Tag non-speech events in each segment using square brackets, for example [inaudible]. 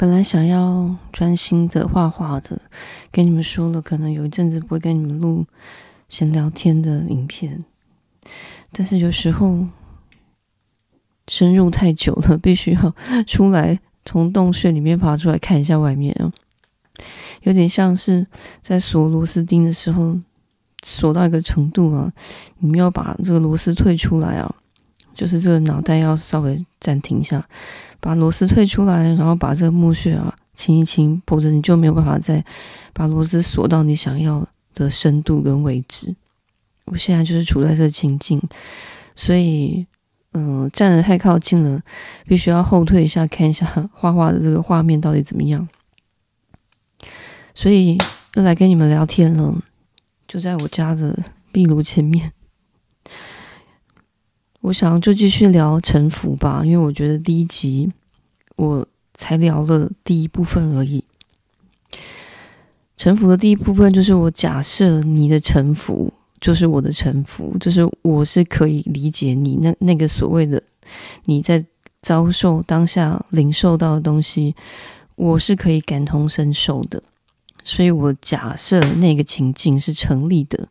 本来想要专心的画画的，跟你们说了，可能有一阵子不会跟你们录闲聊天的影片，但是有时候深入太久了，必须要出来，从洞穴里面爬出来看一下外面啊，有点像是在锁螺丝钉的时候，锁到一个程度啊，你们要把这个螺丝退出来啊，就是这个脑袋要稍微暂停一下。把螺丝退出来，然后把这个木屑啊清一清，否则你就没有办法再把螺丝锁到你想要的深度跟位置。我现在就是处在这情境，所以嗯、站得太靠近了，必须要后退一下，看一下 [laughs] 画画的这个画面到底怎么样。所以又来跟你们聊天了，就在我家的壁炉前面。我想就继续聊臣服吧，因为我觉得第一集我才聊了第一部分而已。臣服的第一部分就是我假设你的臣服就是我的臣服，就是我是可以理解你那那个所谓的你在遭受当下领受到的东西，我是可以感同身受的，所以我假设那个情境是成立的，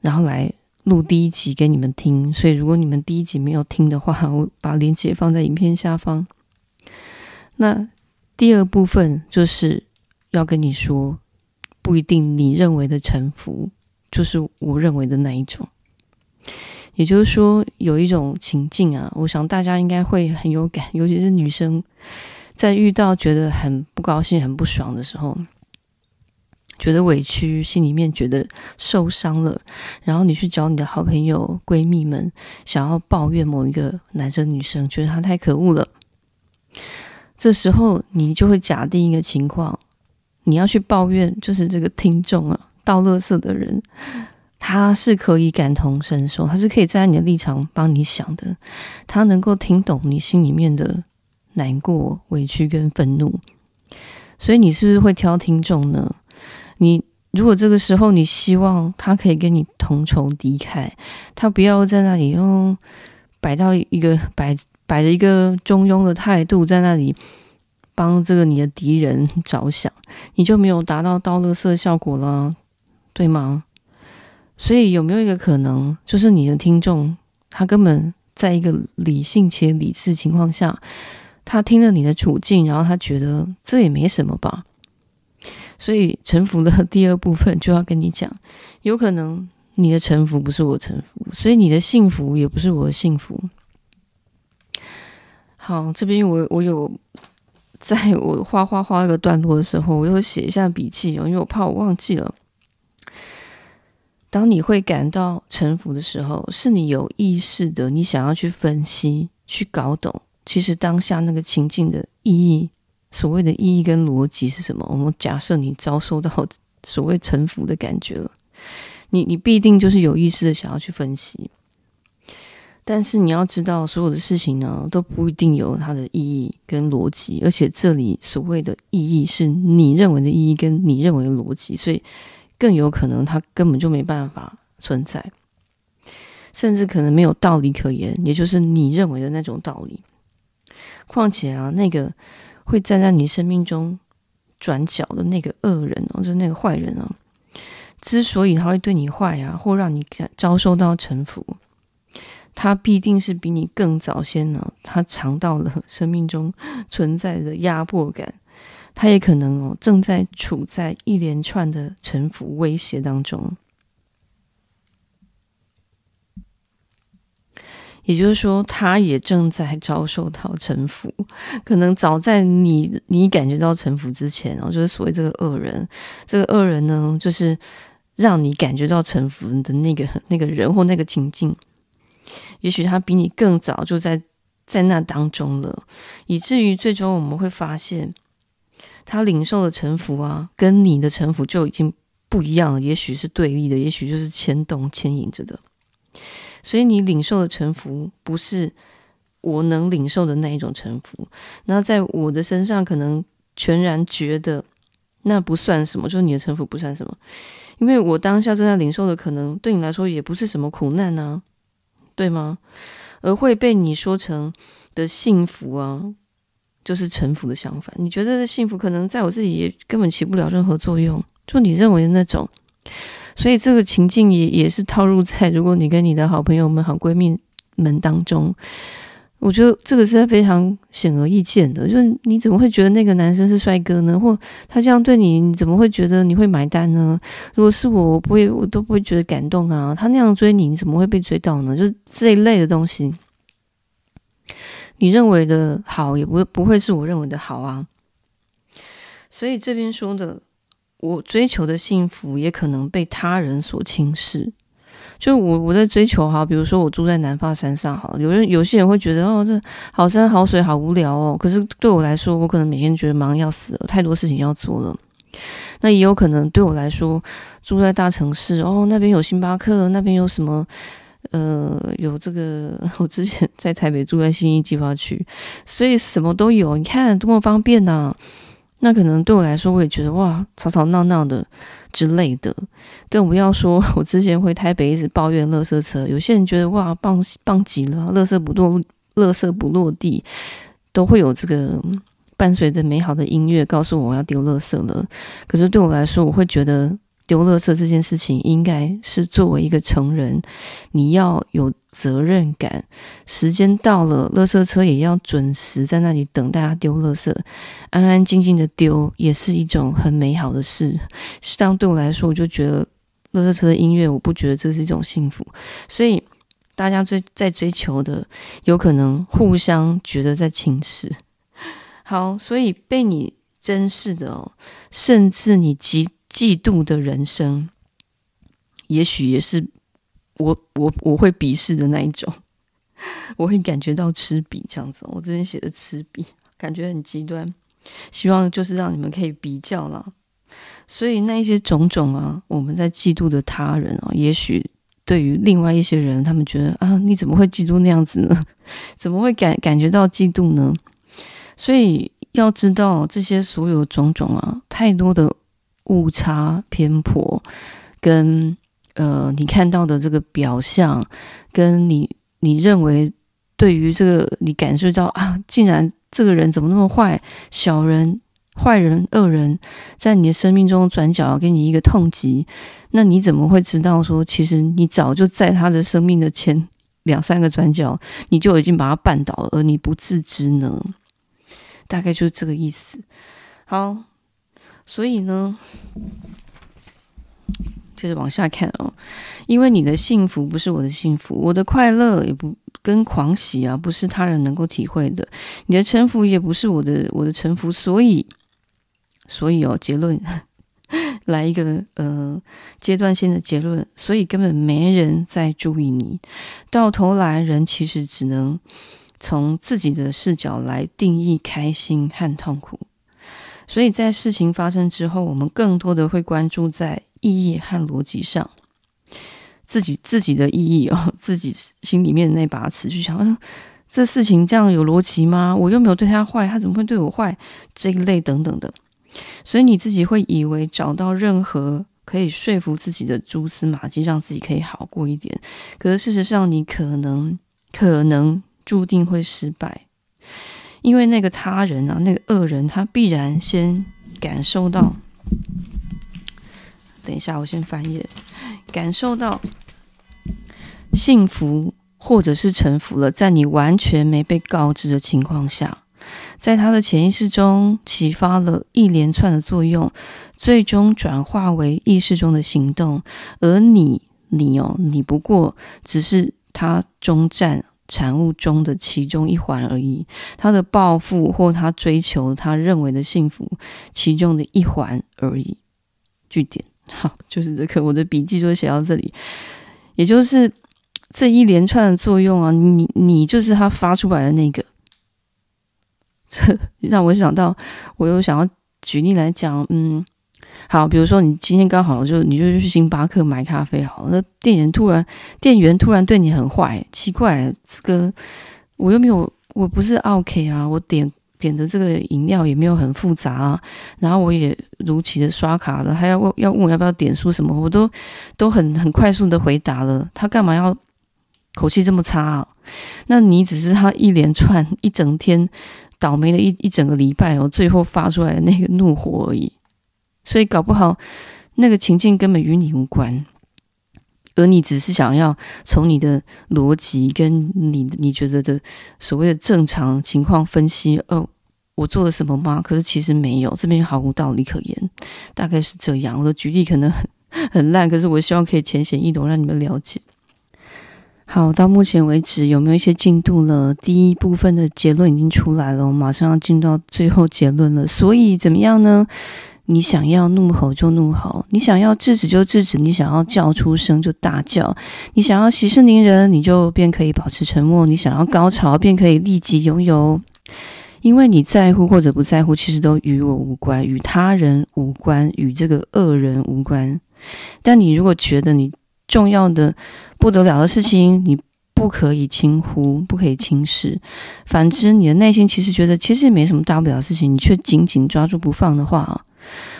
然后来。录第一集给你们听，所以如果你们第一集没有听的话，我把链接放在影片下方。那第二部分就是要跟你说，不一定你认为的臣服就是我认为的那一种。也就是说，有一种情境啊，我想大家应该会很有感，尤其是女生，在遇到觉得很不高兴、很不爽的时候。觉得委屈，心里面觉得受伤了，然后你去找你的好朋友、闺蜜们，想要抱怨某一个男生、女生，觉得他太可恶了。这时候你就会假定一个情况，你要去抱怨，就是这个听众啊，倒垃圾的人，他是可以感同身受，他是可以站在你的立场帮你想的，他能够听懂你心里面的难过、委屈跟愤怒，所以你是不是会挑听众呢？你如果这个时候你希望他可以跟你同仇敌忾，他不要在那里用摆到一个摆摆着一个中庸的态度在那里帮这个你的敌人着想，你就没有达到刀乐色效果了，对吗？所以有没有一个可能，就是你的听众他根本在一个理性且理智情况下，他听了你的处境，然后他觉得这也没什么吧？所以臣服的第二部分就要跟你讲，有可能你的臣服不是我臣服，所以你的幸福也不是我的幸福。好，这边我我有在我画画画一个段落的时候，我有写一下笔记哦，因为我怕我忘记了。当你会感到臣服的时候，是你有意识的，你想要去分析、去搞懂，其实当下那个情境的意义。所谓的意义跟逻辑是什么？我们假设你遭受到所谓臣服的感觉了，你你必定就是有意识的想要去分析，但是你要知道，所有的事情呢都不一定有它的意义跟逻辑，而且这里所谓的意义是你认为的意义跟你认为的逻辑，所以更有可能它根本就没办法存在，甚至可能没有道理可言，也就是你认为的那种道理。况且啊，那个。会站在你生命中转角的那个恶人哦，就那个坏人啊。之所以他会对你坏啊，或让你遭受到臣服，他必定是比你更早先呢，他尝到了 [laughs] 生命中存在的压迫感。他也可能哦，正在处在一连串的臣服威胁当中。也就是说，他也正在遭受到臣服。可能早在你你感觉到臣服之前，然后就是所谓这个恶人，这个恶人呢，就是让你感觉到臣服的那个那个人或那个情境。也许他比你更早就在在那当中了，以至于最终我们会发现，他领受的臣服啊，跟你的臣服就已经不一样了。也许是对立的，也许就是牵动牵引着的。所以你领受的臣服不是我能领受的那一种臣服，那在我的身上可能全然觉得那不算什么，就是你的臣服不算什么，因为我当下正在领受的可能对你来说也不是什么苦难呢，对吗？而会被你说成的幸福啊，就是臣服的相反。你觉得的幸福，可能在我自己也根本起不了任何作用。就你认为的那种，所以这个情境也也是套入在如果你跟你的好朋友们、好闺蜜们当中。我觉得这个是非常显而易见的，就是你怎么会觉得那个男生是帅哥呢？或他这样对你，你怎么会觉得你会买单呢？如果是我，我不会，我都不会觉得感动啊。他那样追你，你怎么会被追到呢？就是这一类的东西，你认为的好，也不会不会是我认为的好啊。所以这边说的，我追求的幸福，也可能被他人所轻视。就我我在追求哈，比如说我住在南法山上，好了，有人有些人会觉得哦，这好山好水好无聊哦。可是对我来说，我可能每天觉得忙要死了，太多事情要做了。那也有可能对我来说，住在大城市哦，那边有星巴克，那边有什么呃，有这个。[laughs] 我之前在台北住在新义计划区，所以什么都有，你看多么方便呐、那可能对我来说，我也觉得哇，吵吵闹闹的之类的，更不要说 [laughs] 我之前回台北一直抱怨垃圾车，有些人觉得哇，棒棒极了，垃圾不落，垃圾不落地，都会有这个伴随着美好的音乐告诉我要丢垃圾了。可是对我来说，我会觉得。丢垃圾这件事情，应该是作为一个成人，你要有责任感。时间到了，垃圾车也要准时在那里等大家丢垃圾，安安静静的丢，也是一种很美好的事。这样对我来说，我就觉得垃圾车的音乐，我不觉得这是一种幸福。所以大家追在追求的，有可能互相觉得在轻视。好，所以被你珍视的哦，甚至你极。嫉妒的人生，也许也是我我我会鄙视的那一种，我会感觉到吃笔这样子。我这边写的吃笔，感觉很极端。希望就是让你们可以比较啦。所以那一些种种啊，我们在嫉妒的他人啊，也许对于另外一些人，他们觉得啊，你怎么会嫉妒那样子呢？[laughs] 怎么会感感觉到嫉妒呢？所以要知道这些所有种种啊，太多的。误差偏颇，跟呃，你看到的这个表象，跟你你认为对于这个你感受到啊，竟然这个人怎么那么坏，小人、坏人、恶人，在你的生命中转角给你一个痛击，那你怎么会知道说，其实你早就在他的生命的前两三个转角，你就已经把他绊倒了，而你不自知呢？大概就是这个意思。好。所以呢，接着往下看哦，因为你的幸福不是我的幸福，我的快乐也不跟狂喜啊，不是他人能够体会的。你的臣服也不是我的我的臣服，所以，所以哦，结论 [laughs] 来一个呃阶段性的结论，所以根本没人在注意你。到头来，人其实只能从自己的视角来定义开心和痛苦。所以在事情发生之后，我们更多的会关注在意义和逻辑上，自己自己的意义哦，[laughs] 自己心里面的那把尺去想，嗯，这事情这样有逻辑吗？我又没有对他坏，他怎么会对我坏？这一类等等的，所以你自己会以为找到任何可以说服自己的蛛丝马迹，让自己可以好过一点。可是事实上，你可能可能注定会失败。因为那个他人啊，那个恶人，他必然先感受到。等一下，我先翻页。感受到幸福，或者是臣服了，在你完全没被告知的情况下，在他的潜意识中启发了一连串的作用，最终转化为意识中的行动。而你，你哦，你不过只是他终站。产物中的其中一环而已，他的抱负或他追求他认为的幸福，其中的一环而已。据点，[laughs] 好，就是这个，我的笔记就写到这里。也就是这一连串的作用啊，你你就是他发出来的那个，这让我想到，我又想要举例来讲，嗯。好，比如说你今天刚好就你就去星巴克买咖啡，好，那店员突然店员突然对你很坏，奇怪，这个我又没有，我不是 OK 啊，我点点的这个饮料也没有很复杂啊，然后我也如期的刷卡了，还要问要问我要不要点数什么，我都都很很快速的回答了，他干嘛要口气这么差啊？那你只是他一连串一整天倒霉了一一整个礼拜哦，最后发出来的那个怒火而已。所以搞不好那个情境根本与你无关，而你只是想要从你的逻辑跟你你觉得的所谓的正常情况分析，哦，我做了什么吗？可是其实没有，这边毫无道理可言，大概是这样。我的举例可能很很烂，可是我希望可以浅显易懂，让你们了解。好，到目前为止有没有一些进度了？第一部分的结论已经出来了，我马上要进到最后结论了。所以怎么样呢？你想要怒吼就怒吼，你想要制止就制止，你想要叫出声就大叫，你想要息事宁人，你就便可以保持沉默；你想要高潮，便可以立即拥有。因为你在乎或者不在乎，其实都与我无关，与他人无关，与这个恶人无关。但你如果觉得你重要的不得了的事情，你不可以轻忽，不可以轻视。反之，你的内心其实觉得其实也没什么大不了的事情，你却紧紧抓住不放的话，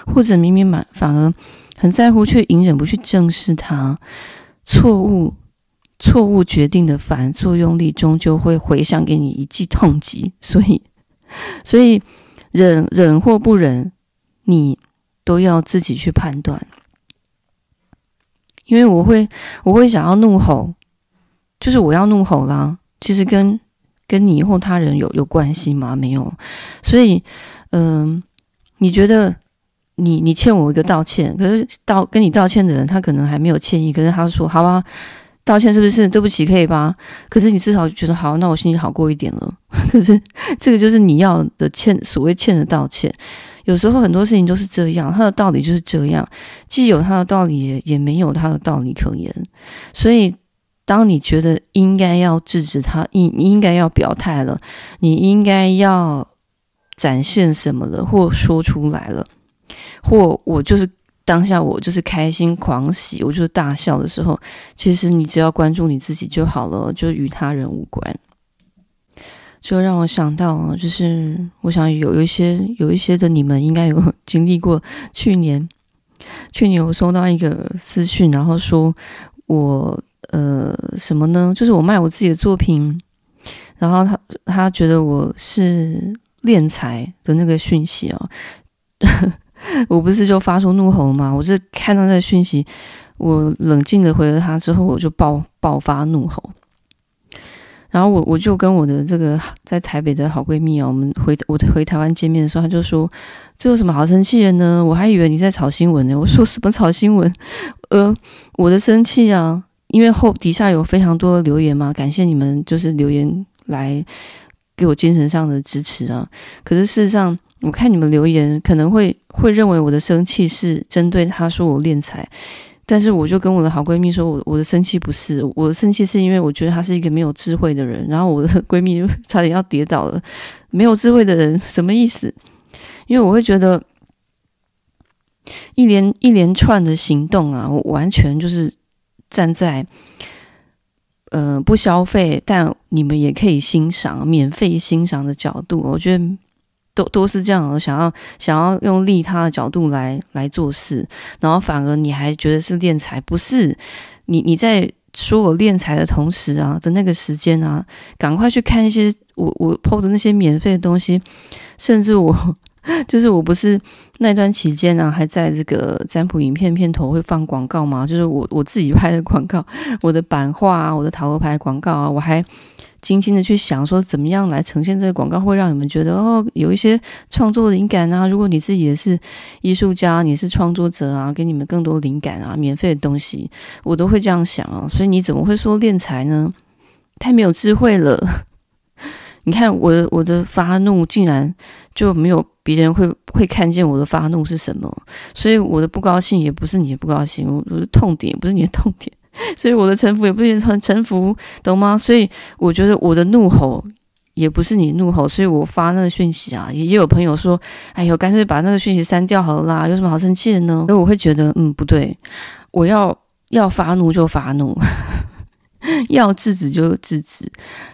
或者明明满反而很在乎，却隐忍不去正视它，错误错误决定的反作用力终究会回响给你一记痛击。所以，所以忍忍或不忍，你都要自己去判断。因为我会，我会想要怒吼，就是我要怒吼啦。其实跟跟你或他人有有关系吗？没有。所以，嗯、你觉得你你欠我一个道歉，可是道跟你道歉的人他可能还没有歉意，可是他说好吧，道歉是不是？对不起，可以吧？可是你至少觉得好，那我心情好过一点了。[laughs] 可是这个就是你要的欠，所谓欠的道歉。有时候很多事情都是这样，他的道理就是这样，既有他的道理，也也没有他的道理可言。所以，当你觉得应该要制止他，应应该要表态了，你应该要展现什么了，或说出来了，或我就是当下我就是开心狂喜，我就是大笑的时候，其实你只要关注你自己就好了，就与他人无关。就让我想到，就是我想有一些有一些的你们应该有经历过。去年，去年我收到一个私讯，然后说我呃什么呢？就是我卖我自己的作品，然后他他觉得我是敛财的那个讯息啊。[laughs] 我不是就发出怒吼了吗？我是看到那个讯息，我冷静的回了他之后，我就爆爆发怒吼。然后我我就跟我的这个 [laughs] 在台北的好闺蜜啊，我们回我回台湾见面的时候，她就说：“这有什么好生气的呢？我还以为你在炒新闻呢。”我说：“什么炒新闻？呃，我的生气啊，因为后底下有非常多的留言嘛，感谢你们就是留言来给我精神上的支持啊。可是事实上，我看你们留言可能会会认为我的生气是针对他说我敛财。”但是我就跟我的好闺蜜说，我我的生气不是，我的生气是因为我觉得他是一个没有智慧的人。然后我的闺蜜就差点要跌倒了。没有智慧的人什么意思？因为我会觉得一连一连串的行动啊，我完全就是站在呃不消费，但你们也可以欣赏、免费欣赏的角度，我觉得。都都是这样，想要想要用利他的角度来来做事，然后反而你还觉得是敛财，不是？你你在说我敛财的同时啊的那个时间啊，赶快去看一些我我抛的那些免费的东西，甚至我 [laughs] 就是我不是那段期间啊，还在这个占卜影片片头会放广告吗？就是我我自己拍的广告，我的版画啊，我的塔罗牌广告啊，我还。精心的去想说怎么样来呈现这个广告，会让你们觉得哦，有一些创作灵感啊。如果你自己也是艺术家，你是创作者啊，给你们更多灵感啊，免费的东西，我都会这样想啊。所以你怎么会说敛财呢？太没有智慧了！你看我的我的发怒，竟然就没有别人会会看见我的发怒是什么。所以我的不高兴也不是你的不高兴，我我的痛点也不是你的痛点。[laughs] 所以我的臣服也不是很臣服，懂吗？所以我觉得我的怒吼也不是你怒吼，所以我发那个讯息啊，也有朋友说：“哎呦，干脆把那个讯息删掉好了啦，有什么好生气的呢？”所以我会觉得，嗯，不对，我要要发怒就发怒，[laughs] 要制止就制止，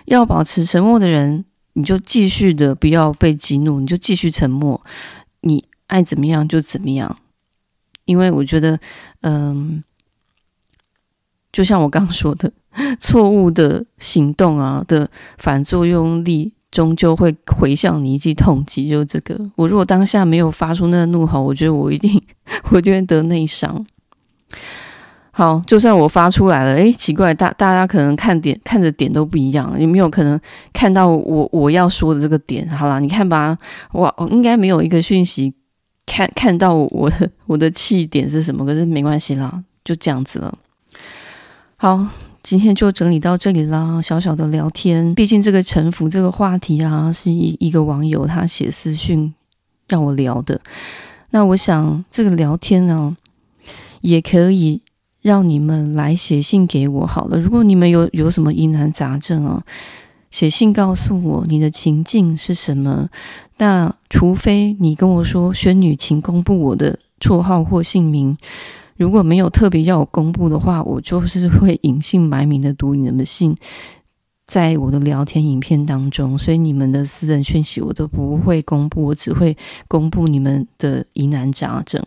要保持沉默的人，你就继续的不要被激怒，你就继续沉默，你爱怎么样就怎么样，因为我觉得，嗯。就像我刚说的，错误的行动啊的反作用力终究会回向你一记痛击。就这个，我如果当下没有发出那个怒吼，我觉得我一定 [laughs] 我就会得内伤。好，就算我发出来了，诶，奇怪，大大家可能看点看的点都不一样，有没有可能看到我我要说的这个点？好啦，你看吧，我应该没有一个讯息看看到我的 [laughs] 我的气点是什么，可是没关系啦，就这样子了。好，今天就整理到这里啦，小小的聊天，毕竟这个沉浮这个话题啊，是一一个网友他写私讯让我聊的，那我想这个聊天呢，也可以。让你们来写信给我好了。如果你们有有什么疑难杂症啊，写信告诉我你的情境是什么。那除非你跟我说，轩女，请公布我的绰号或姓名。如果没有特别要我公布的话，我就是会隐姓埋名的读你们的信，在我的聊天影片当中。所以你们的私人讯息我都不会公布，我只会公布你们的疑难杂症。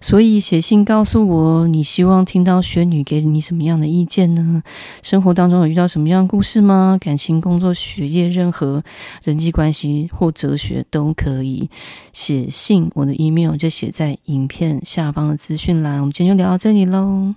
所以写信告诉我，你希望听到雪女给你什么样的意见呢？生活当中有遇到什么样的故事吗？感情、工作、学业，任何人际关系或哲学都可以写信。我的 email 就写在影片下方的资讯栏。我们今天就聊到这里喽。